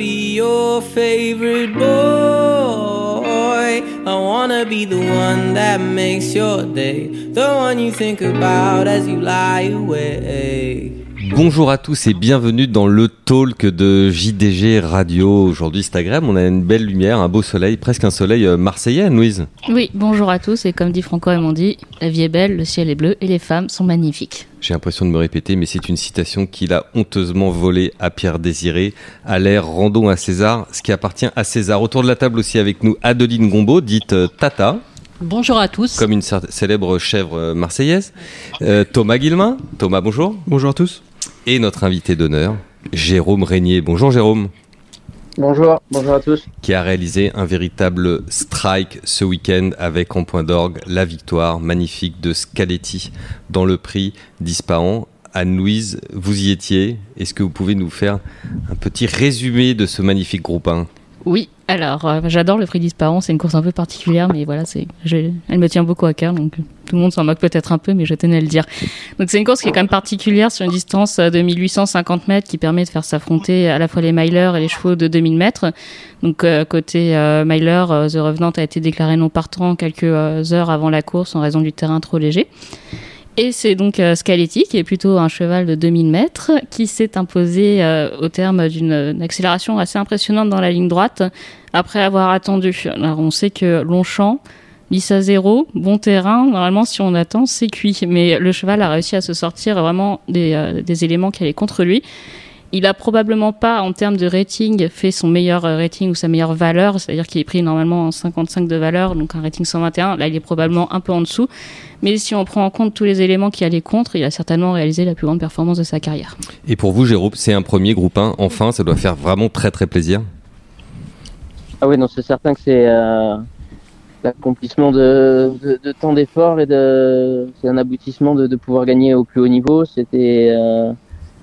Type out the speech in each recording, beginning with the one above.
be your favorite boy. I wanna be the one that makes your day, the one you think about as you lie awake. Bonjour à tous et bienvenue dans le talk de JDG Radio. Aujourd'hui c'est agréable, on a une belle lumière, un beau soleil, presque un soleil euh, marseillais, Louise. Oui, bonjour à tous et comme dit Franco et dit, la vie est belle, le ciel est bleu et les femmes sont magnifiques. J'ai l'impression de me répéter, mais c'est une citation qu'il a honteusement volée à Pierre Désiré. À l'air, rendons à César ce qui appartient à César. Autour de la table aussi avec nous Adeline Gombeau, dite euh, Tata. Bonjour à tous. Comme une célèbre chèvre euh, marseillaise. Thomas Guillemin. Thomas, bonjour. Bonjour à tous et notre invité d'honneur, Jérôme Régnier. Bonjour Jérôme. Bonjour, bonjour à tous. Qui a réalisé un véritable strike ce week-end avec en point d'orgue la victoire magnifique de Scaletti dans le prix d'Ispahan. Anne-Louise, vous y étiez. Est-ce que vous pouvez nous faire un petit résumé de ce magnifique groupe 1 Oui, alors euh, j'adore le prix d'Ispahan. C'est une course un peu particulière, mais voilà, c'est, elle me tient beaucoup à cœur. Donc tout le monde s'en moque peut-être un peu, mais je tenais à le dire. Donc c'est une course qui est quand même particulière sur une distance de 1850 mètres qui permet de faire s'affronter à la fois les milers et les chevaux de 2000 mètres. Donc euh, côté euh, miler, euh, The Revenant a été déclaré non partant quelques heures avant la course en raison du terrain trop léger. Et c'est donc Scaletti, qui est plutôt un cheval de 2000 mètres, qui s'est imposé au terme d'une accélération assez impressionnante dans la ligne droite, après avoir attendu. Alors on sait que Longchamp, à 0, bon terrain. Normalement, si on attend, c'est cuit. Mais le cheval a réussi à se sortir vraiment des, euh, des éléments qui allaient contre lui. Il a probablement pas, en termes de rating, fait son meilleur euh, rating ou sa meilleure valeur, c'est-à-dire qu'il est pris normalement en 55 de valeur, donc un rating 121. Là, il est probablement un peu en dessous. Mais si on prend en compte tous les éléments qui allaient contre, il a certainement réalisé la plus grande performance de sa carrière. Et pour vous, Jérôme, c'est un premier groupe 1. Enfin, ça doit faire vraiment très très plaisir. Ah oui, non, c'est certain que c'est. Euh, l'accomplissement de, de, de, tant d'efforts et de c'est un aboutissement de, de, pouvoir gagner au plus haut niveau. C'était euh,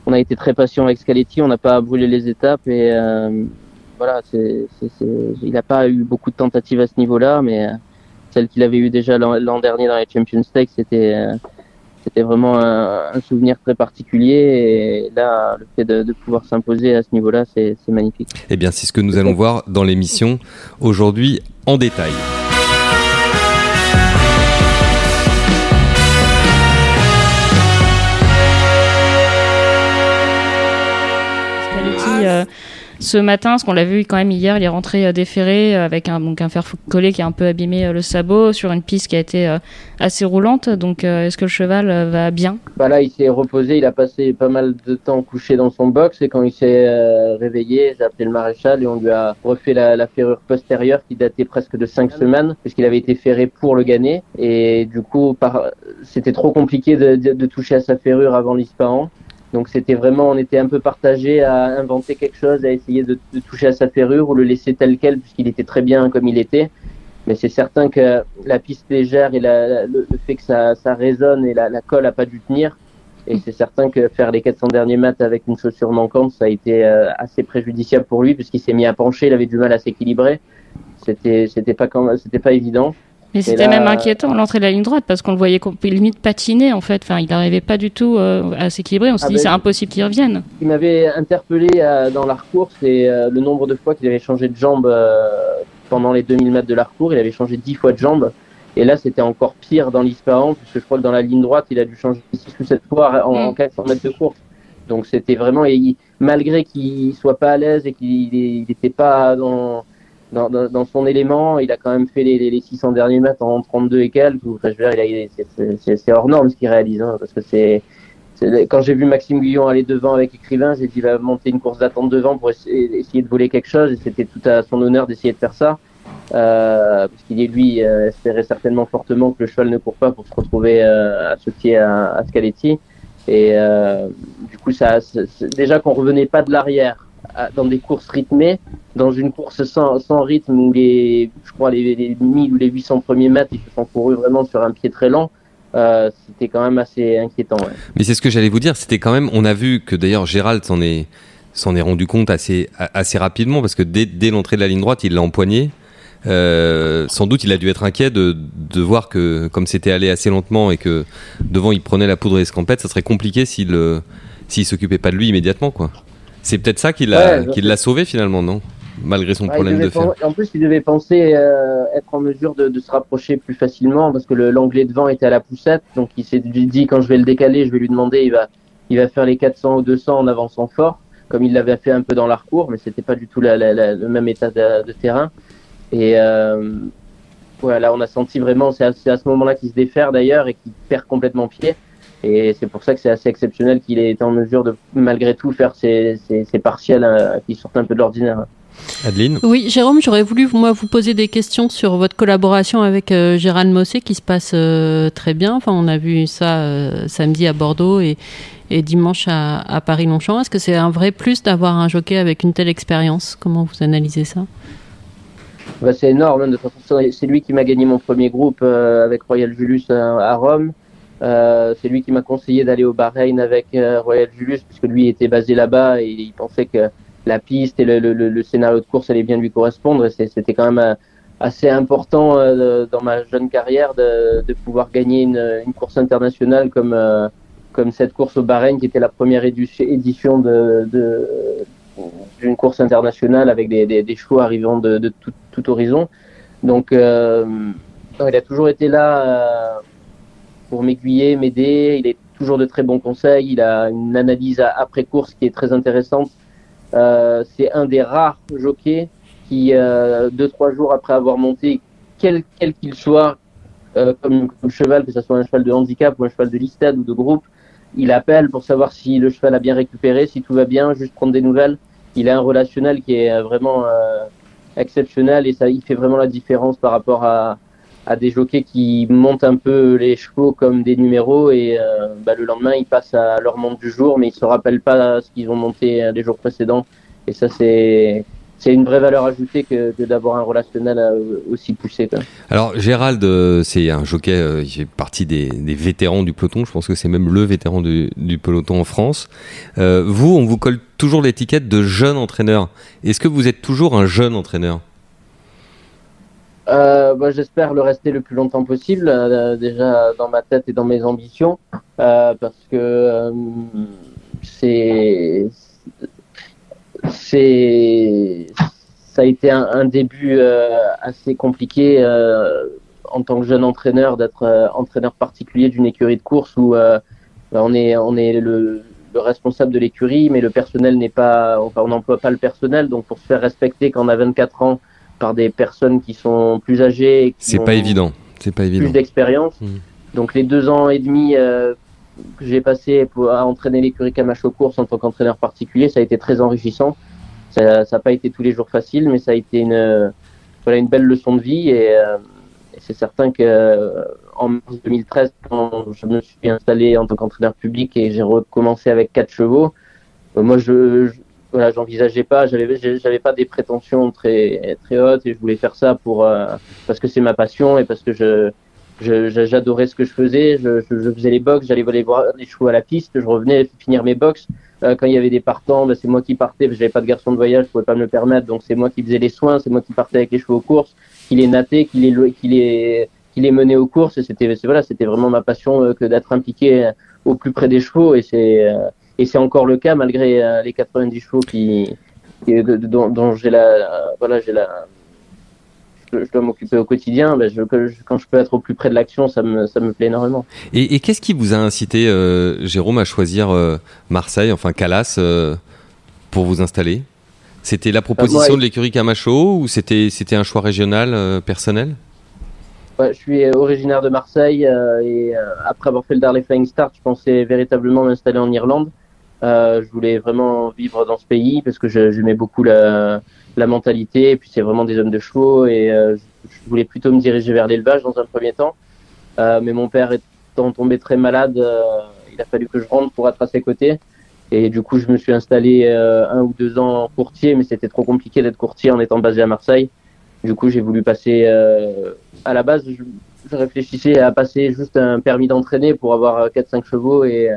on a été très patient avec Scaletti, on n'a pas brûlé les étapes et euh, voilà, c'est, il n'a pas eu beaucoup de tentatives à ce niveau-là, mais euh, celle qu'il avait eu déjà l'an dernier dans les Champions Stakes, c'était euh, c'était vraiment un, un, souvenir très particulier et là, le fait de, de pouvoir s'imposer à ce niveau-là, c'est magnifique. Eh bien, c'est ce que nous allons voir dans l'émission aujourd'hui en détail. Euh, ce matin, ce qu'on l'a vu quand même hier, il est rentré euh, déféré euh, avec un, donc un fer collé qui a un peu abîmé le sabot sur une piste qui a été assez roulante. Donc, est-ce que le cheval va bien? Bah Là, il s'est reposé, il a passé pas mal de temps couché dans son box et quand il s'est réveillé, j'ai appelé le maréchal et on lui a refait la, ferrure postérieure qui datait presque de 5 semaines puisqu'il avait été ferré pour le gagner et du coup, c'était trop compliqué de, de, de, toucher à sa ferrure avant l'Ispahan. Donc c'était vraiment, on était un peu partagé à inventer quelque chose, à essayer de, toucher à sa ferrure ou le laisser tel quel puisqu'il était très bien comme il était. Mais c'est certain que la piste légère et la, le, fait que ça, ça résonne et la, la colle a pas dû tenir. Et c'est certain que faire les 400 derniers mètres avec une chaussure manquante, ça a été euh, assez préjudiciable pour lui puisqu'il s'est mis à pencher, il avait du mal à s'équilibrer. C'était, c'était pas, c'était pas évident. Mais c'était même inquiétant l'entrée de la ligne droite parce qu'on le voyait limite patiner en fait. Enfin, il n'arrivait pas du tout euh, à s'équilibrer. On s'est ah dit ben, c'est impossible qu'il revienne. Il m'avait interpellé euh, dans la course et euh, le nombre de fois qu'il avait changé de jambe pendant les 2000 mètres de la course, il avait changé 10 fois de jambe. Et là, c'était encore pire dans l'Ispahan puisque je crois que dans la ligne droite, il a dû changer 6 ou 7 fois en, 400 mm. mètres de course. Donc c'était vraiment, malgré qu'il soit pas à l'aise et qu'il n'était pas dans dans, dans, dans, son élément. Il a quand même fait les, les, 600 derniers mètres en 32 et quelques. Enfin, c'est hors norme ce qu'il réalise, hein, parce que c'est quand j'ai vu Maxime Guillon aller devant avec écrivain, j'ai dit il va monter une course d'attente devant pour essayer, de voler quelque chose, et c'était tout à son honneur d'essayer de faire ça. Euh, parce qu'il lui euh, espérait certainement fortement que le cheval ne court pas pour se retrouver euh, associé à, à Scaletti. Et euh, du coup, ça, déjà qu'on revenait pas de l'arrière dans des courses rythmées, dans une course sans, rythme où les, je crois, les, les 1000 ou les 800 premiers mètres, ils se sont courus vraiment sur un pied très lent. Euh, c'était quand même assez inquiétant. Mais c'est ce que j'allais vous dire, c'était quand même, on a vu que d'ailleurs Gérald s'en est, s'en est rendu compte assez, assez rapidement parce que dès, dès l'entrée de la ligne droite, il l'a empoigné. Euh, sans doute, il a dû être inquiet de, de voir que, comme c'était allé assez lentement et que devant il prenait la poudre escampette, ça serait compliqué s'il, euh, s'il s'occupait pas de lui immédiatement, quoi C'est peut-être ça qui l'a sauvé finalement, non? Malgré son problème de fer. En plus, il devait penser euh, être en mesure de, de, se rapprocher plus facilement parce que l'anglais devant était à la poussette. Donc il s'est dit quand je vais le décaler, je vais lui demander, il va, il va faire les 400 ou 200 en avançant fort, comme il l'avait fait un peu dans l'arcourt, mais c'était pas du tout la, la, le même état de, de terrain. Et euh, voilà, on a senti vraiment, c'est à, à, ce moment-là qu'il se défère d'ailleurs et qu'il perd complètement pied. Et c'est pour ça que c'est assez exceptionnel qu'il ait été en mesure de, malgré tout, faire ses, ses, ses partiels euh, qui sortent un peu de l'ordinaire. Adeline Oui, Jérôme, j'aurais voulu moi vous poser des questions sur votre collaboration avec euh, Gérald Mossé qui se passe euh, très bien. Enfin, on a vu ça euh, samedi à Bordeaux et, et dimanche à, à Paris-Longchamp. Est-ce que c'est un vrai plus d'avoir un jockey avec une telle expérience? Comment vous analysez ça? Bah, C'est énorme. De toute façon, c'est lui qui m'a gagné mon premier groupe euh, avec Royal Julius à, à Rome. Euh, c'est lui qui m'a conseillé d'aller au Bahreïn avec euh, Royal Julius puisque lui était basé là-bas et il pensait que la piste et le, scénario de course allait bien lui correspondre. C'était quand même assez important euh, dans ma jeune carrière de, pouvoir gagner une, course internationale comme euh, cette course au Bahreïn qui était la première édition d'une course internationale avec des, chevaux arrivant de, tout, horizon. Donc, euh, il a toujours été là pour m'aiguiller, m'aider. Il est toujours de très bons conseils. Il a une analyse après course qui est très intéressante. Euh, c'est un des rares jockeys qui, euh, deux trois jours après avoir monté, quel qu'il soit, euh, comme, comme, cheval, que ce soit un cheval de handicap ou un cheval de listade ou de groupe, il appelle pour savoir si le cheval a bien récupéré, si tout va bien, juste prendre des nouvelles. Il a un relationnel qui est vraiment euh, exceptionnel et ça, il fait vraiment la différence par rapport à, à des jockeys qui montent un peu les chevaux comme des numéros et euh, bah, le lendemain ils passent à leur monte du jour mais ils se rappellent pas ce qu'ils ont monté les jours précédents et ça c'est c'est une vraie valeur ajoutée que, d'avoir un relationnel aussi poussé. Alors Gérald, euh, c'est un jockey, euh, il fait partie des, vétérans du peloton. Je pense que c'est même le vétéran du, peloton en France. Euh, vous, on vous colle toujours l'étiquette de jeune entraîneur. Est-ce que vous êtes toujours un jeune entraîneur? Euh, bah, J'espère le rester le plus longtemps possible, euh, déjà dans ma tête et dans mes ambitions, euh, parce que euh, c'est c'est ça a été un, un début euh, assez compliqué en tant que jeune entraîneur d'être entraîneur particulier d'une écurie de course où bah, on est on est le, le responsable de l'écurie, mais le personnel n'est pas, enfin, on n'emploie pas le personnel, donc pour se faire respecter quand on a 24 ans par des personnes qui sont plus âgées. C'est pas évident. C'est pas évident. Plus d'expérience. Mmh. Donc les deux ans et demi euh, que j'ai passé pour à entraîner l'écurie Camacho course en tant qu'entraîneur particulier, ça a été très enrichissant. Ça n'a pas été tous les jours facile, mais ça a été une voilà une belle leçon de vie et, euh, et c'est certain que euh, en mars 2013, quand je me suis installé en tant qu'entraîneur public et j'ai recommencé avec quatre chevaux, moi je, je voilà, j'envisageais pas, j'avais, j'avais pas des prétentions très, très hautes et je voulais faire ça pour, euh, parce que c'est ma passion et parce que je, je, j'adorais ce que je faisais. Je, je, faisais les box, j'allais aller voir les chevaux à la piste, je revenais finir mes box. Euh, quand il y avait des partants, ben, c'est moi qui partais, j'avais pas de garçon de voyage, je pouvais pas me le permettre, donc c'est moi qui faisais les soins, c'est moi qui partais avec les chevaux aux courses, qui les nattais, qui les, qui les, qui les menait aux courses. C'était, voilà, c'était vraiment ma passion euh, que d'être impliqué au plus près des chevaux et c'est, euh, et c'est encore le cas malgré euh, les 90 chevaux qui, qui dont, dont j'ai la euh, voilà j'ai la je, je dois m'occuper au quotidien je, quand je peux être au plus près de l'action ça me ça me plaît énormément. Et, et qu'est-ce qui vous a incité euh, Jérôme à choisir euh, Marseille enfin Calas euh, pour vous installer? C'était la proposition moi, de l'écurie Camacho ou c'était c'était un choix régional euh, personnel? Ouais, je suis originaire de Marseille euh, et euh, après avoir fait le Darley Flying Start, je pensais véritablement m'installer en Irlande. Euh, je voulais vraiment vivre dans ce pays parce que j'aimais beaucoup la, la mentalité et puis c'est vraiment des hommes de chevaux et euh, je voulais plutôt me diriger vers l'élevage dans un premier temps. Euh, mais mon père étant tombé très malade, euh, il a fallu que je rentre pour être à ses côtés. Et du coup, je me suis installé euh, un ou deux ans en courtier, mais c'était trop compliqué d'être courtier en étant basé à Marseille. Du coup, j'ai voulu passer. Euh, à la base, je, je, réfléchissais à passer juste un permis d'entraîner pour avoir 4-5 chevaux et,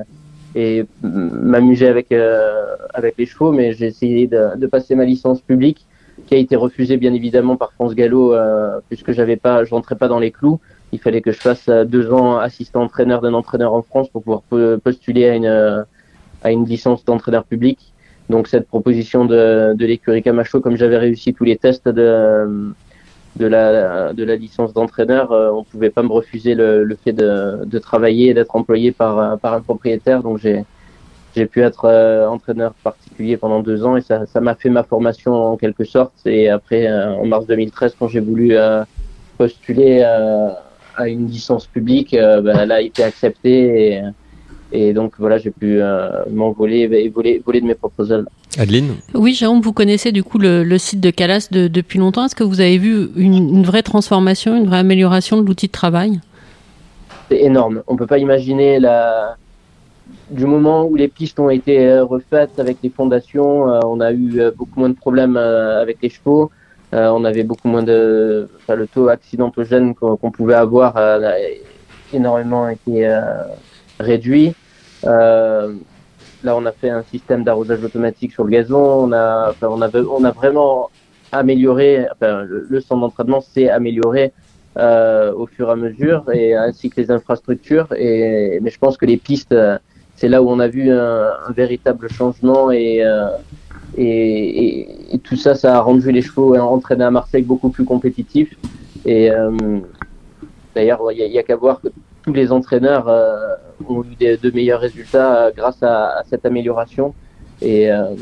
et m'amuser avec euh, avec les chevaux. Mais j'ai essayé de, de, passer ma licence publique, qui a été refusée bien évidemment par France Gallo, euh, puisque j'avais pas, je rentrais pas dans les clous. Il fallait que je fasse deux ans assistant entraîneur d'un entraîneur en France pour pouvoir postuler à une à une licence d'entraîneur public. Donc cette proposition de, de l'écurie Camacho, comme j'avais réussi tous les tests de, de, la, de la licence d'entraîneur, euh, on pouvait pas me refuser le, le fait de, de travailler et d'être employé par, par un propriétaire. Donc j'ai j'ai pu être euh, entraîneur particulier pendant deux ans et ça ça m'a fait ma formation en quelque sorte. Et après, euh, en mars 2013, quand j'ai voulu postuler à une licence publique, ben, elle a été acceptée et et donc voilà, j'ai pu euh, m'envoler et voler, voler de mes propres ailes. Adeline Oui, Jérôme, vous connaissez du coup le, le site de Calas de, depuis longtemps. Est-ce que vous avez vu une, une, vraie transformation, une vraie amélioration de l'outil de travail? C'est énorme. On ne peut pas imaginer la... du moment où les pistes ont été euh, refaites avec les fondations, euh, on a eu beaucoup moins de problèmes avec les chevaux. on avait beaucoup moins de... Enfin, le taux accidentogène qu'on pouvait avoir a énormément été réduit. Euh, là, on a fait un système d'arrosage automatique sur le gazon. On a, enfin, on a, on a vraiment amélioré. Enfin, le, centre d'entraînement s'est amélioré euh, au fur et à mesure, et ainsi que les infrastructures. Et mais je pense que les pistes, c'est là où on a vu un, véritable changement et, euh, et, et, tout ça, ça a rendu les chevaux entraînés à Marseille beaucoup plus compétitifs. Et euh, d'ailleurs, il n'y a, a qu'à voir que tous les entraîneurs euh, ont eu des, de meilleurs résultats euh, grâce à, cette amélioration. Et euh,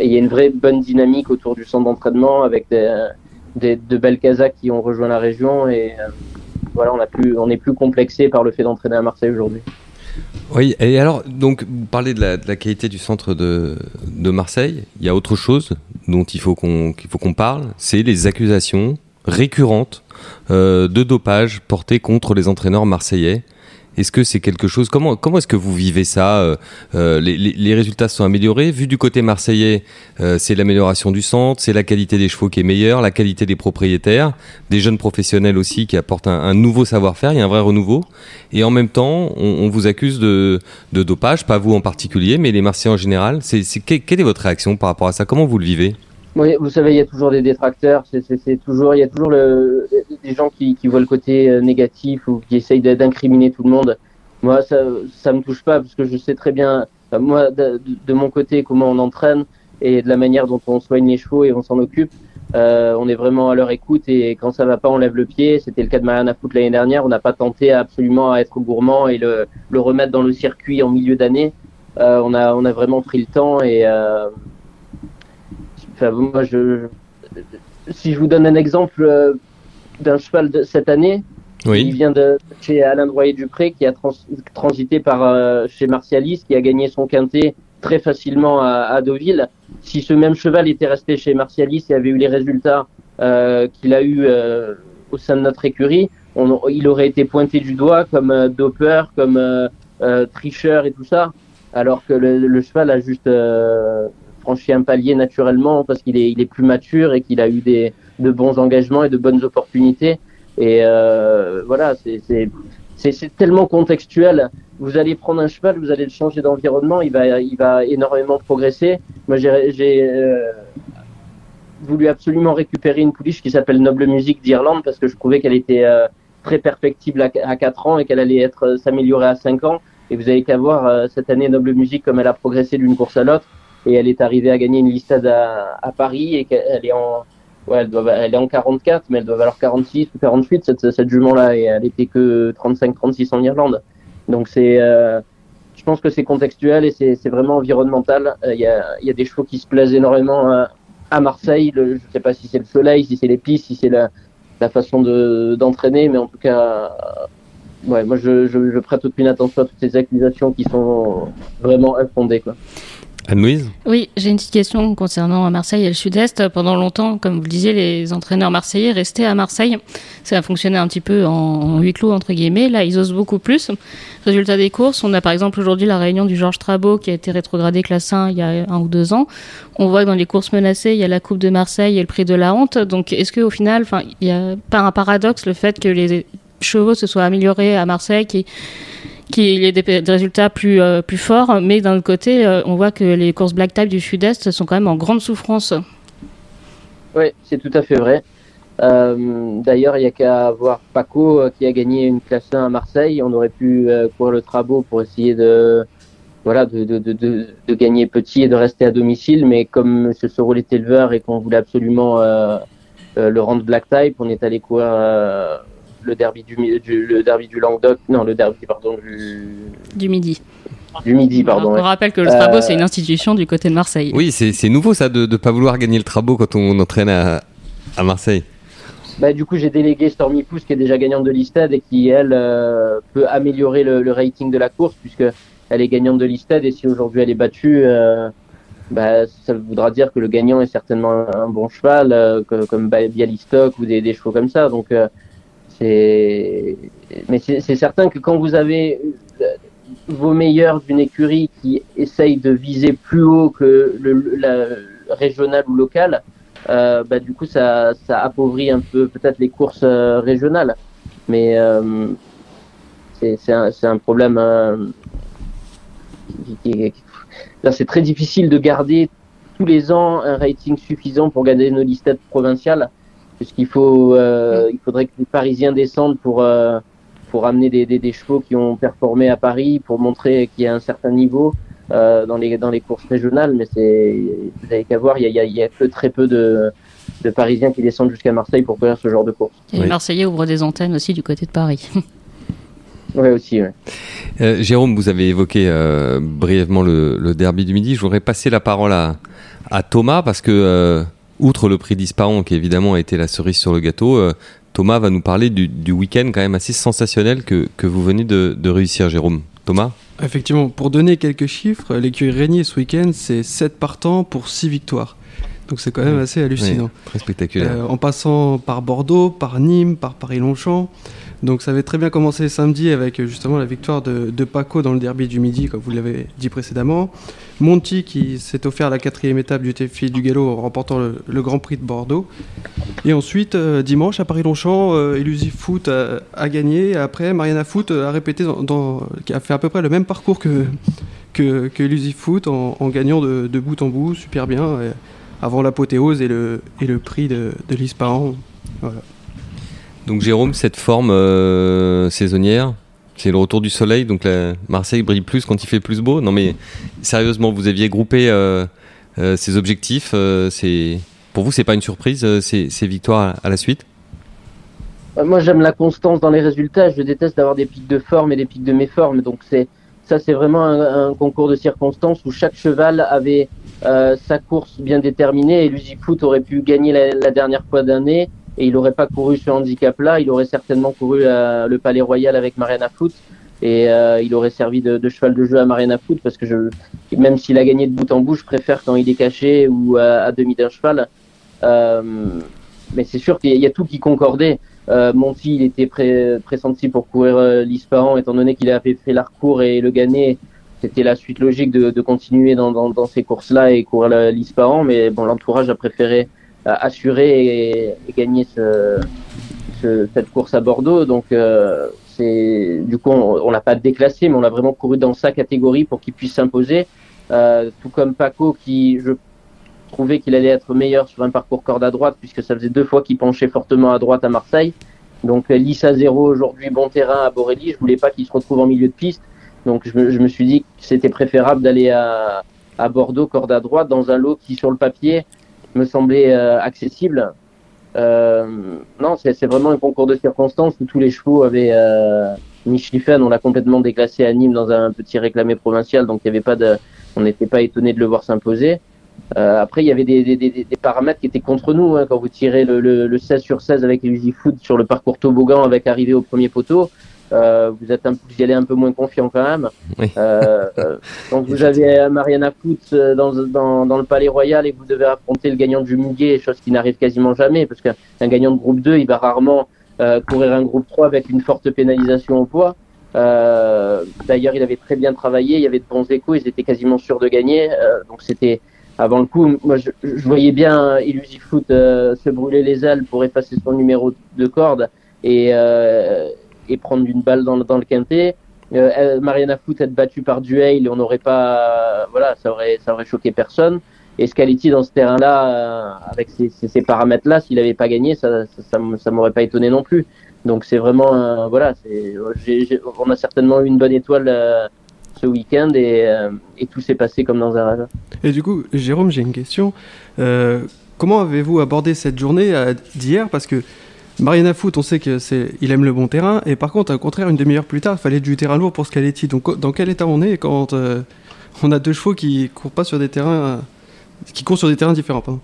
il y a une vraie bonne dynamique autour du centre d'entraînement avec des, des, de belles casas qui ont rejoint la région. Et voilà, on, a plus, on est plus complexé par le fait d'entraîner à Marseille aujourd'hui. Oui, et alors, donc, vous parlez de la, qualité du centre de, de, Marseille. Il y a autre chose dont il faut qu'on faut qu'on parle, c'est les accusations récurrentes euh, de dopage portées contre les entraîneurs marseillais. Est-ce que c'est quelque chose Comment comment est-ce que vous vivez ça euh, euh, les, résultats sont améliorés? Vu du côté marseillais, euh, c'est l'amélioration du centre, c'est la qualité des chevaux qui est meilleure, la qualité des propriétaires, des jeunes professionnels aussi qui apportent un, nouveau savoir-faire. Il y a un vrai renouveau. Et en même temps, on, vous accuse de, dopage, pas vous en particulier, mais les Marseillais en général. C'est, quelle est votre réaction par rapport à ça? Comment vous le vivez? Oui, vous savez, il y a toujours des détracteurs. C'est toujours, il y a toujours le, des gens qui, qui voient le côté euh, négatif ou qui essayent d'incriminer tout le monde. Moi, ça, ça me touche pas parce que je sais très bien, moi, de, de, mon côté, comment on entraîne et de la manière dont on soigne les chevaux et on s'en occupe. Euh, on est vraiment à leur écoute et quand ça va pas, on lève le pied. C'était le cas de Mariana Foot l'année dernière. On n'a pas tenté absolument à être gourmand et le, le remettre dans le circuit en milieu d'année. Euh, on a, on a vraiment pris le temps et euh, Enfin, moi, je, si je vous donne un exemple euh, d'un cheval de cette année, oui. il vient de chez Alain Droyer-Dupré qui a trans, transité par euh, chez Martialis, qui a gagné son quintet très facilement à, à, Deauville. Si ce même cheval était resté chez Martialis et avait eu les résultats euh, qu'il a eu euh, au sein de notre écurie, on, il aurait été pointé du doigt comme euh, doper, comme tricheur et tout ça, alors que le, le cheval a juste franchi un palier naturellement parce qu'il est, plus mature et qu'il a eu des, de bons engagements et de bonnes opportunités. Et euh, voilà, c'est tellement contextuel. Vous allez prendre un cheval, vous allez le changer d'environnement, il va, énormément progresser. Moi, j'ai euh, voulu absolument récupérer une pouliche qui s'appelle Noble Music d'Irlande parce que je trouvais qu'elle était euh, très perfectible à, à 4 ans et qu'elle allait être s'améliorer à 5 ans. Et vous avez qu'à voir cette année Noble Music comme elle a progressé d'une course à l'autre et elle est arrivée à gagner une listade à, à Paris et qu'elle est en ouais, elle, doit, elle est en 44 mais elle doit valoir 46 ou 48 cette, cette jument là et elle était que 35 36 en Irlande. Donc c'est euh, je pense que c'est contextuel et c'est vraiment environnemental. Il euh, y, a, y a des chevaux qui se plaisent énormément à, à Marseille. Le, je sais pas si c'est le soleil si c'est les pistes si c'est la, la façon de d'entraîner mais en tout cas ouais moi je, je, je prête aucune attention à toutes ces accusations qui sont vraiment infondées quoi Oui, j'ai une petite question concernant Marseille et le Sud-Est. Pendant longtemps, comme vous le disiez, les entraîneurs marseillais restaient à Marseille. Ça a fonctionné un petit peu en huis clos, entre guillemets. Là, ils osent beaucoup plus. Résultat des courses, on a par exemple aujourd'hui la réunion du Georges Trabot qui a été rétrogradé classe 1 il y a un ou deux ans. On voit que dans les courses menacées, il y a la Coupe de Marseille et le prix de la honte. Donc, est-ce qu'au final, il n'y a pas un paradoxe le fait que les chevaux se soient améliorés à Marseille qui qu'il y ait des, résultats plus, euh, plus forts, mais d'un autre côté, euh, on voit que les courses black type du sud-est sont quand même en grande souffrance. Oui, c'est tout à fait vrai. Euh, D'ailleurs, il n'y a qu'à voir Paco qui a gagné une classe 1 à Marseille. On aurait pu courir le Trabot pour essayer de, voilà, de, de, de, gagner petit et de rester à domicile. Mais comme M. Soro est éleveur et qu'on voulait absolument le rendre black type, on est allé courir le derby du, du, le derby du Languedoc, non le derby pardon du du Midi. Du Midi, pardon. on ouais. rappelle que le Trabo, c'est une institution du côté de Marseille. Oui, c'est nouveau ça de ne pas vouloir gagner le Trabo quand on entraîne à, à Marseille. Bah, du coup, j'ai délégué Stormy Pouce, qui est déjà gagnante de l'Istad et qui, elle, euh, peut améliorer le, le, rating de la course, puisque elle est gagnante de l'Istad. Et si aujourd'hui elle est battue, euh, bah, ça voudra dire que le gagnant est certainement un, un bon cheval, euh, que, comme Bialystok ou des, des, chevaux comme ça. Donc, euh, Mais c'est certain que quand vous avez vos meilleurs d'une écurie qui essaye de viser plus haut que le, la régional ou local, euh, bah, du coup, ça, ça appauvrit un peu peut-être les courses euh, régionales. Mais euh, c'est un, un, problème. C'est très difficile de garder tous les ans un rating suffisant pour garder nos listes provinciales, puisqu'il faut, il faudrait que les Parisiens descendent pour pour amener des, des, des, chevaux qui ont performé à Paris, pour montrer qu'il y a un certain niveau euh, dans, les, dans les courses régionales. Mais c'est, vous n'avez qu'à voir, il y a, il y a très peu de, de Parisiens qui descendent jusqu'à Marseille pour courir ce genre de course. Et les Marseillais ouvrent des antennes aussi du côté de Paris. Oui, aussi. Ouais. Euh, Jérôme, vous avez évoqué euh, brièvement le, le, derby du midi. Je voudrais passer la parole à, à Thomas parce que, euh, outre le prix d'Isparon, qui évidemment a été la cerise sur le gâteau, euh, Thomas va nous parler du, du week-end quand même assez sensationnel que, que vous venez de, de, réussir, Jérôme. Thomas? Effectivement, pour donner quelques chiffres, l'écurie Régnier ce week-end, c'est 7 partants pour 6 victoires. Donc c'est quand même assez hallucinant. Oui, très spectaculaire. Euh, en passant par Bordeaux, par Nîmes, par Paris-Longchamp. Donc ça avait très bien commencé samedi avec justement la victoire de, Paco dans le derby du midi, comme vous l'avez dit précédemment. Monty qui s'est offert la quatrième étape du TFI du Gallo en remportant le, Grand Prix de Bordeaux. Et ensuite, euh, dimanche à Paris-Longchamp, euh, Illusive Foot a, gagné. Après, Mariana Foot a répété, a fait à peu près le même parcours que, que, Foot en, gagnant de, bout en bout, super bien, avant l'apothéose et le, et le prix de, de. Voilà. Donc Jérôme, cette forme euh, saisonnière, c'est le retour du soleil, donc Marseille brille plus quand il fait plus beau. Non mais sérieusement, vous aviez groupé euh, euh, ces objectifs. pour vous, c'est pas une surprise ces, victoires à, la suite? Moi, j'aime la constance dans les résultats. Je déteste avoir des pics de forme et des pics de méforme. Donc c'est ça, c'est vraiment un, concours de circonstances où chaque cheval avait sa course bien déterminée et Lusifoot aurait pu gagner la dernière fois d'année et il n'aurait pas couru ce handicap-là, il aurait certainement couru euh, le Palais Royal avec Mariana Foot et euh, il aurait servi de, cheval de jeu à Mariana Foot parce que je, même s'il a gagné de bout en bout, je préfère quand il est caché ou à, à demi d'un cheval. Euh, mais c'est sûr qu'il y, a tout qui concordait. Euh, Monty, il était pré, pressenti pour courir euh, l'Ispahan étant donné qu'il avait fait l'arcourt et le gagner. C'était la suite logique de, continuer dans ces courses-là et courir l'Ispahan, mais bon, l'entourage a préféré assurer et, et gagner ce, ce, cette course à Bordeaux. Donc, euh, c'est du coup, on, on l'a pas déclassé, mais on a vraiment couru dans sa catégorie pour qu'il puisse s'imposer. Euh, tout comme Paco, qui je trouvais qu'il allait être meilleur sur un parcours corde à droite, puisque ça faisait deux fois qu'il penchait fortement à droite à Marseille. Donc, Lys à zéro aujourd'hui, bon terrain à Borelli. Je voulais pas qu'il se retrouve en milieu de piste. Donc, je me, je me suis dit que c'était préférable d'aller à, à Bordeaux, corde à droite, dans un lot qui, sur le papier, me semblait euh, accessible. Euh, non, c'est vraiment un concours de circonstances où tous les chevaux avaient euh, Michlifen, on l'a complètement déclassé à Nîmes dans un petit réclamé provincial, donc il y avait pas de, on n'était pas étonné de le voir s'imposer. Euh, après, il y avait des, des, des, des, paramètres qui étaient contre nous hein, quand vous tirez le, le, le 16 sur 16 avec les Foot sur le parcours toboggan avec arrivée au premier poteau. Euh, vous êtes un, vous y allez un peu moins confiant quand même. Oui. Euh, donc vous avez Mariana Foot dans, dans, dans, le Palais Royal et vous devez affronter le gagnant du Muguet, chose qui n'arrive quasiment jamais parce qu'un gagnant de groupe 2, il va rarement euh, courir un groupe 3 avec une forte pénalisation au poids. Euh, D'ailleurs, il avait très bien travaillé, il y avait de bons échos, ils étaient quasiment sûrs de gagner. Euh, donc c'était avant le coup, moi je, je voyais bien Illusive Foot se brûler les ailes pour effacer son numéro de corde et et prendre une balle dans, dans le quintet. Euh, Mariana Foot être battue par Duhail, on n'aurait pas, voilà, ça aurait, ça aurait choqué personne. Et Scaletti dans ce terrain-là, euh, avec ces, ces, paramètres-là, s'il n'avait pas gagné, ça, ça, ça, m'aurait pas étonné non plus. Donc c'est vraiment, euh, voilà, c'est, on a certainement eu une bonne étoile ce week-end et, et tout s'est passé comme dans un rêve. Et du coup, Jérôme, j'ai une question. comment avez-vous abordé cette journée d'hier? Parce que Mariana Foot, on sait qu'il aime le bon terrain, et par contre, au contraire, une demi-heure plus tard, il fallait du terrain lourd pour Scaletti. Donc, dans quel état on est quand on a deux chevaux qui courent pas sur des terrains, qui courent sur des terrains différents pardon.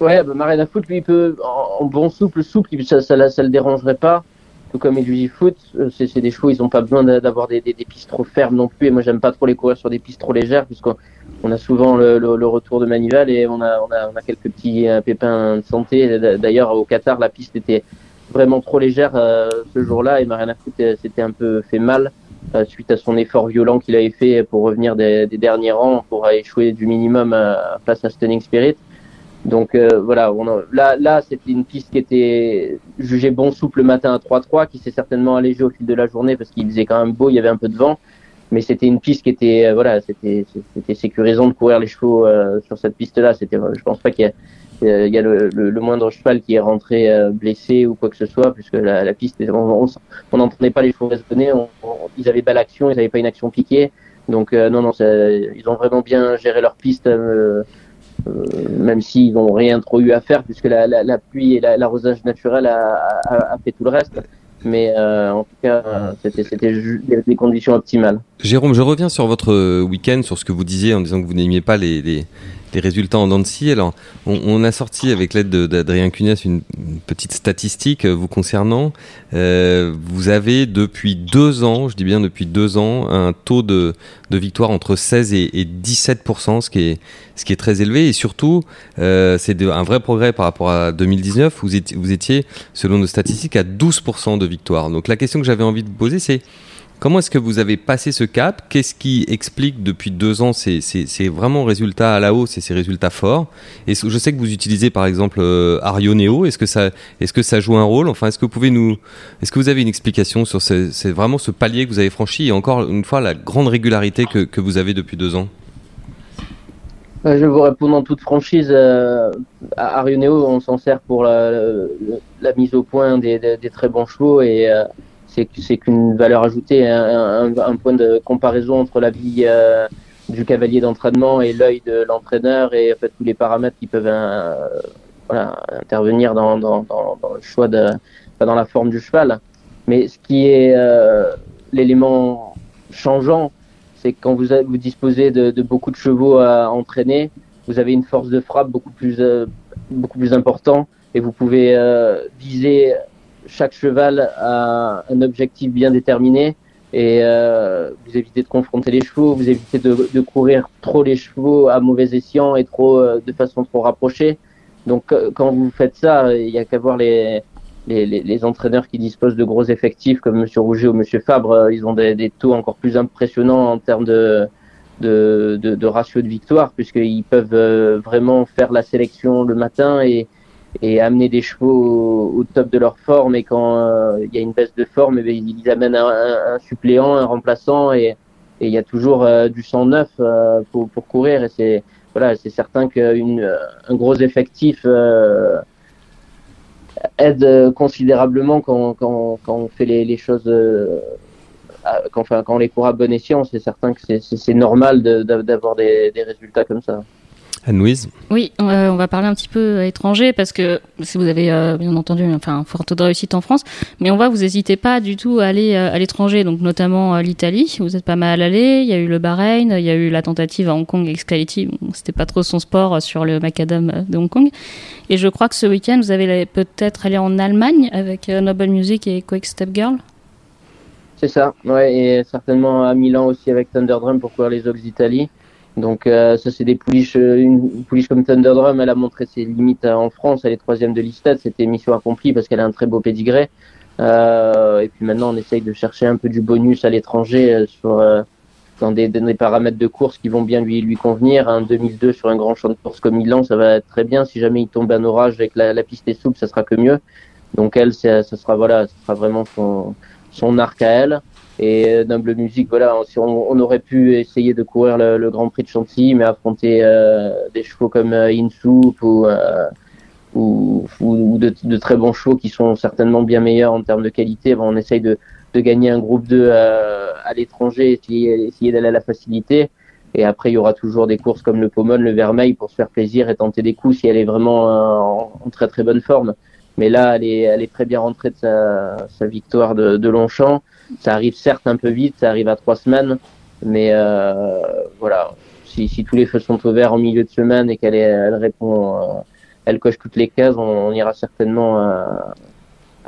Ouais, bah Marina Foot, lui, il peut, en, bon souple, souple, ça, ça, ça, le dérangerait pas. Tout comme Edwige Foot, euh, c'est des chevaux, ils ont pas besoin d'avoir des, pistes trop fermes non plus. Et moi, j'aime pas trop les courir sur des pistes trop légères, puisqu'on a souvent le, le, retour de Manival et on a, quelques petits euh, pépins de santé. D'ailleurs, au Qatar, la piste était vraiment trop légère euh, ce jour-là et Mariana Foot s'était un peu fait mal. Euh, suite à son effort violent qu'il avait fait pour revenir des, des, derniers rangs, pour échouer du minimum euh, face à Stunning Spirit. Donc euh, voilà, on là, là c'était une piste qui était jugée bon souple le matin à 3-3, qui s'est certainement allégée au fil de la journée parce qu'il faisait quand même beau, il y avait un peu de vent, mais c'était une piste qui était voilà, c'était c'était sécurisant de courir les chevaux sur cette piste-là. C'était, je pense pas qu'il y a il y a le, le, moindre cheval qui est rentré euh, blessé ou quoi que ce soit, puisque la, la piste, on n'entendait pas les chevaux raisonner, ils avaient pas l'action, ils n'avaient pas une action piquée. Donc euh, non, non, ils ont vraiment bien géré leur piste, euh, même s'ils n'ont rien trop eu à faire, puisque la, la, la pluie et l'arrosage naturel a, a, a, fait tout le reste. Mais en tout cas, c'était des conditions optimales. Jérôme, je reviens sur votre week-end, sur ce que vous disiez en disant que vous n'aimiez pas les, les les résultats en Nancy. Alors, on, a sorti avec l'aide d'Adrien Cunès une, petite statistique vous concernant. Euh, vous avez depuis deux ans, je dis bien depuis deux ans, un taux de, victoire entre 16 et, 17 ce qui est ce qui est très élevé et surtout euh, c'est un vrai progrès par rapport à 2019. Vous étiez, vous étiez, selon nos statistiques, à 12% de victoire. Donc la question que j'avais envie de vous poser, c'est Comment est-ce que vous avez passé ce cap? Qu'est-ce qui explique depuis deux ans ces, ces, vraiment résultats à la hausse et ces résultats forts? Et je sais que vous utilisez par exemple euh, Arioneo. Est-ce que ça, est-ce que ça joue un rôle? Enfin, est-ce que vous pouvez nous, est-ce que vous avez une explication sur vraiment ce palier que vous avez franchi et encore une fois la grande régularité que, que vous avez depuis deux ans? Euh, je vais vous répondre en toute franchise. Euh, à Arioneo, on s'en sert pour la, mise au point des, des, très bons chevaux et c'est qu'une valeur ajoutée, un, un, point de comparaison entre la vie euh, du cavalier d'entraînement et l'œil de l'entraîneur et en fait, tous les paramètres qui peuvent euh, voilà, intervenir dans, dans, dans, le choix de, dans la forme du cheval. Mais ce qui est euh, l'élément changeant, c'est quand vous, vous disposez de, de, beaucoup de chevaux à entraîner, vous avez une force de frappe beaucoup plus, beaucoup plus importante et vous pouvez viser chaque cheval a un objectif bien déterminé et euh, vous évitez de confronter les chevaux, vous évitez de, de courir trop les chevaux à mauvais escient et trop euh, de façon trop rapprochée. Donc euh, quand vous faites ça, il y a qu'à voir les, les, les, entraîneurs qui disposent de gros effectifs comme Monsieur Rouget ou Monsieur Fabre, euh, ils ont des, des, taux encore plus impressionnants en termes de, de, de, de ratio de victoire puisqu'ils peuvent vraiment faire la sélection le matin et, et amener des chevaux au, top de leur forme. Et quand euh, il y a une baisse de forme, eh ils amènent un, suppléant, un remplaçant et il y a toujours euh, du sang neuf euh, pour, pour, courir. Et c'est voilà, c'est certain qu'un gros effectif aide considérablement quand, on fait les, choses quand on les court à bon escient, c'est certain que c'est normal d'avoir des, des résultats comme ça. Anne-Louise Oui, on va parler un petit peu à l'étranger parce que si vous avez euh, bien entendu enfin, un fort taux de réussite en France, mais on voit vous n'hésitez pas du tout à aller euh, à l'étranger, donc notamment euh, l'Italie. Vous êtes pas mal allé. Il y a eu le Bahreïn, il y a eu la tentative à Hong Kong avec Skyety. C'était pas trop son sport sur le macadam de Hong Kong. Et je crois que ce week-end, vous avez peut-être allé en Allemagne avec Noble Music et Quick Step Girl. C'est ça, ouais, et certainement à Milan aussi avec Thunderdrum pour courir les Ox d'Italie. Donc euh, ça c'est des pouliches, euh, une pouliche comme Thunderdrum, elle a montré ses limites euh, en France, elle est troisième de l'Istad, c'était mission accomplie parce qu'elle a un très beau pédigré. Euh, et puis maintenant on essaye de chercher un peu du bonus à l'étranger sur dans des, des, paramètres de course qui vont bien lui lui convenir. Un 2002 sur un grand champ de course comme Milan, ça va être très bien. Si jamais il tombe un orage avec la, la piste est souple, ça sera que mieux. Donc elle, ça sera voilà, ça sera vraiment son son arc à elle. Et euh, Noble Music, voilà, on, on, aurait pu essayer de courir le, Grand Prix de Chantilly, mais affronter euh, des chevaux comme euh, Insoup ou, ou, ou de, de, très bons chevaux qui sont certainement bien meilleurs en termes de qualité, bon, on essaye de, juste gagner un groupe 2 à l'étranger, essayer, essayer d'aller à la facilité. Et après, il y aura toujours des courses comme le Pomone, le Vermeil pour se faire plaisir et tenter des coups si elle est vraiment en, très très bonne forme. Mais là, elle est, elle est très bien rentrée de sa, sa victoire de, de, Longchamp. Ça arrive certes un peu vite, ça arrive à trois semaines, mais euh, voilà, si, si, tous les feux sont ouverts en milieu de semaine et qu'elle elle répond, euh, elle coche toutes les cases, on, on ira certainement euh,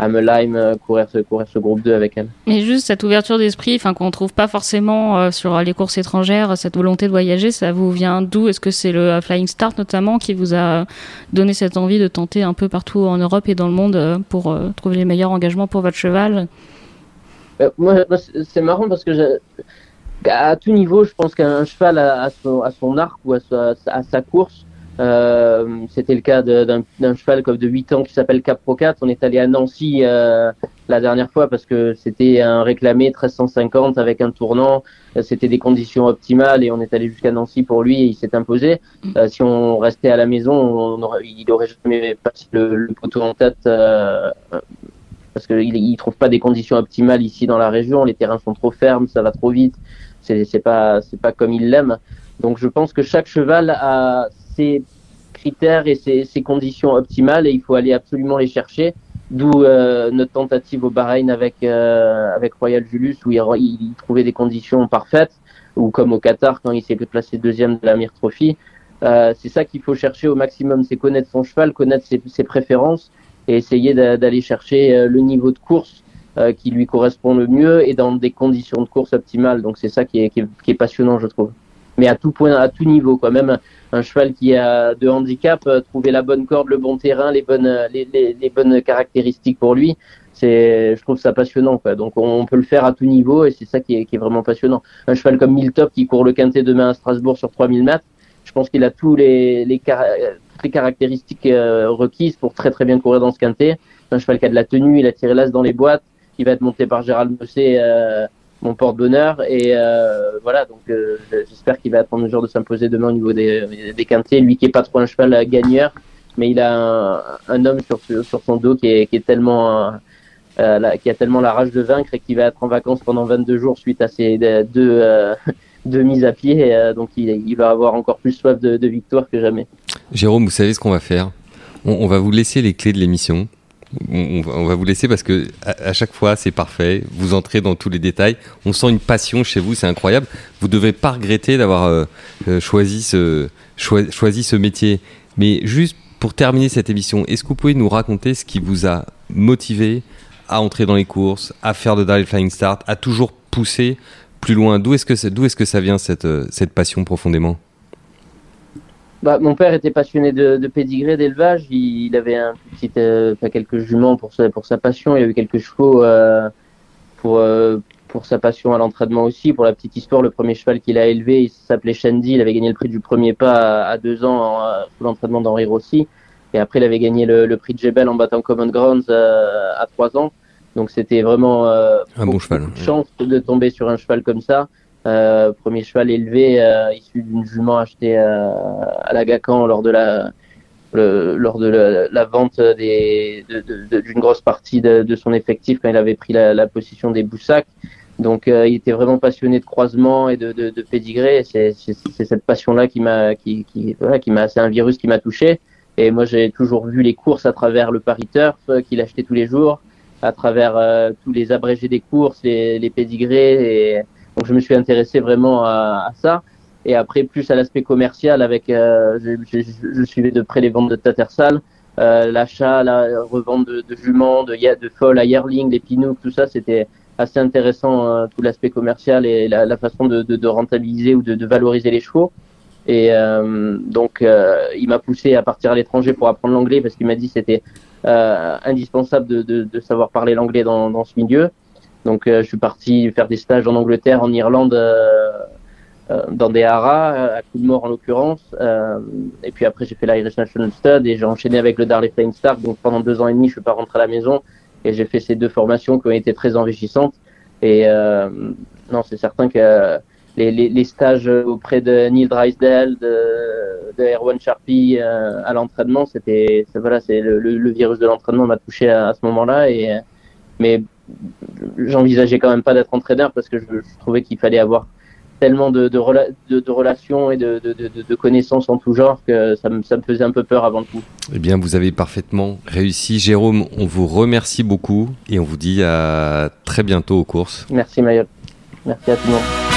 à Melheim euh, courir ce, courir ce groupe 2 avec elle. Mais juste cette ouverture d'esprit, enfin qu'on trouve pas forcément euh, sur les courses étrangères, cette volonté de voyager, ça vous vient d'où? Est-ce que c'est le Flying Start notamment qui vous a donné cette envie de tenter un peu partout en Europe et dans le monde euh, pour trouver les meilleurs engagements pour votre cheval? Moi, c'est marrant parce que à tout niveau, je pense qu'un cheval a, son, à son arc ou à à sa course, euh, c'était le cas d'un cheval comme de 8 ans qui s'appelle Cap Pro 4. On est allé à Nancy euh, la dernière fois parce que c'était un réclamé 1350 avec un tournant. C'était des conditions optimales et on est allé jusqu'à Nancy pour lui et il s'est imposé. Mm. Euh, si on restait à la maison, on aurait, il aurait jamais passé le, le poteau en tête euh, parce qu'il il trouve pas des conditions optimales ici dans la région. Les terrains sont trop fermes, ça va trop vite. C'est pas c'est pas comme il l'aime. Donc je pense que chaque cheval a ses critères et ses, conditions optimales et il faut aller absolument les chercher. D'où euh, notre tentative au Bahreïn avec euh, Royal Julius où il, trouvait des conditions parfaites ou comme au Qatar quand il s'est placé deuxième de la Mir Trophy. Euh, c'est ça qu'il faut chercher au maximum, c'est connaître son cheval, connaître ses, préférences et essayer d'aller chercher le niveau de course qui lui correspond le mieux et dans des conditions de course optimales. Donc c'est ça qui est passionnant, je trouve mais à tout point, à tout niveau, quoi. Même un cheval qui a de handicap, euh, trouver la bonne corde, le bon terrain, les bonnes, euh, les, les, les bonnes caractéristiques pour lui, c'est, je trouve ça passionnant, quoi. Donc on peut le faire à tout niveau et c'est ça qui est, qui est vraiment passionnant. Un cheval comme Miltop qui court le quintet demain à Strasbourg sur 3000 mètres, je pense qu'il a tous les, les, toutes les caractéristiques euh, requises pour très très bien courir dans ce quintet. Un cheval qui a de la tenue, il a tiré l'as dans les boîtes, qui va être monté par Gérald Mosset mon porte-bonheur. Et euh, voilà, donc euh, j'espère qu'il va être en mesure de s'imposer demain au niveau des, des. Lui qui est pas trop un cheval gagneur, mais il a un, homme sur, sur son dos qui est, qui est tellement euh, qui a tellement la rage de vaincre et qui va être en vacances pendant 22 jours suite à ces deux, deux mises à pied. donc il, va avoir encore plus soif de, victoire que jamais. Jérôme, vous savez ce qu'on va faire? On va vous laisser les clés de l'émission on, va vous laisser parce que à, chaque fois c'est parfait. Vous entrez dans tous les détails. On sent une passion chez vous, c'est incroyable. Vous devez pas regretter d'avoir euh, euh, choisi ce choisi ce métier. Mais juste pour terminer cette émission, est-ce que vous pouvez nous raconter ce qui vous a motivé à entrer dans les courses, à faire de Daryl Flying Start, à toujours pousser plus loin? D'où est-ce que est-ce que ça vient cette euh, cette passion profondément? Bah, mon père était passionné de, de pédigré, d'élevage. Il, avait un petit, euh, quelques juments pour sa, pour sa passion. Il avait quelques chevaux euh, pour, euh, pour sa passion à l'entraînement aussi. Pour la petite histoire, le premier cheval qu'il a élevé, il s'appelait Shandy. Il avait gagné le prix du premier pas à, deux ans sous l'entraînement d'Henri Rossi. Et après, il avait gagné le, le prix de Jebel en battant Common Grounds à trois ans. Donc c'était vraiment un bon cheval. chance de tomber sur un cheval comme ça. Euh, premier cheval élevé euh, issu d'une jument achetée euh, à la Gacan lors de la le, lors de la, vente des d'une de, de, grosse partie de, de, son effectif quand il avait pris la, la position des Boussacs. Donc il était vraiment passionné de croisement et de, de. C'est cette passion-là qui m'a qui, qui, voilà, qui m'a c'est un virus qui m'a touché. Et moi j'ai toujours vu les courses à travers le Paris Turf qu'il achetait tous les jours, à travers tous les abrégés des courses, les, les pédigrés et donc je me suis intéressé vraiment à, à ça. Et après, plus à l'aspect commercial, avec, euh, je, je, je, suivais de près les ventes de Tattersall, euh, l'achat, la revente de, de juments, de, de folles à Yearling, les Pinouks, tout ça, c'était assez intéressant, euh, tout l'aspect commercial et la, la façon de, de, de, rentabiliser ou de, valoriser les chevaux. Et euh, donc, euh, il m'a poussé à partir à l'étranger pour apprendre l'anglais parce qu'il m'a dit c'était euh, indispensable de, savoir parler l'anglais dans, dans ce milieu. Donc euh, je suis parti faire des stages en Angleterre, en Irlande, euh, euh, dans des haras, à mort en l'occurrence. et puis après j'ai fait l'Irish National Stud et j'ai enchaîné avec le Darley Flying Star. Donc pendant deux ans et demi, je suis pas rentré à la maison et j'ai fait ces deux formations qui ont été très enrichissantes. Et non, c'est certain que les, les, les, stages auprès de Neil Drysdale, de, de Erwan Sharpie euh, à l'entraînement, c'était voilà, c'est le, le, virus de l'entraînement m'a touché à, à, ce moment-là. Et mais j'envisageais quand même pas d'être entraîneur parce que je, je trouvais qu'il fallait avoir tellement de, de, de, de relations et de, de, connaissances en tout genre que ça me, ça me, faisait un peu peur avant tout. Eh bien, vous avez parfaitement réussi. Jérôme, on vous remercie beaucoup et on vous dit à très bientôt aux courses. Merci Mayol. Merci à tout le monde.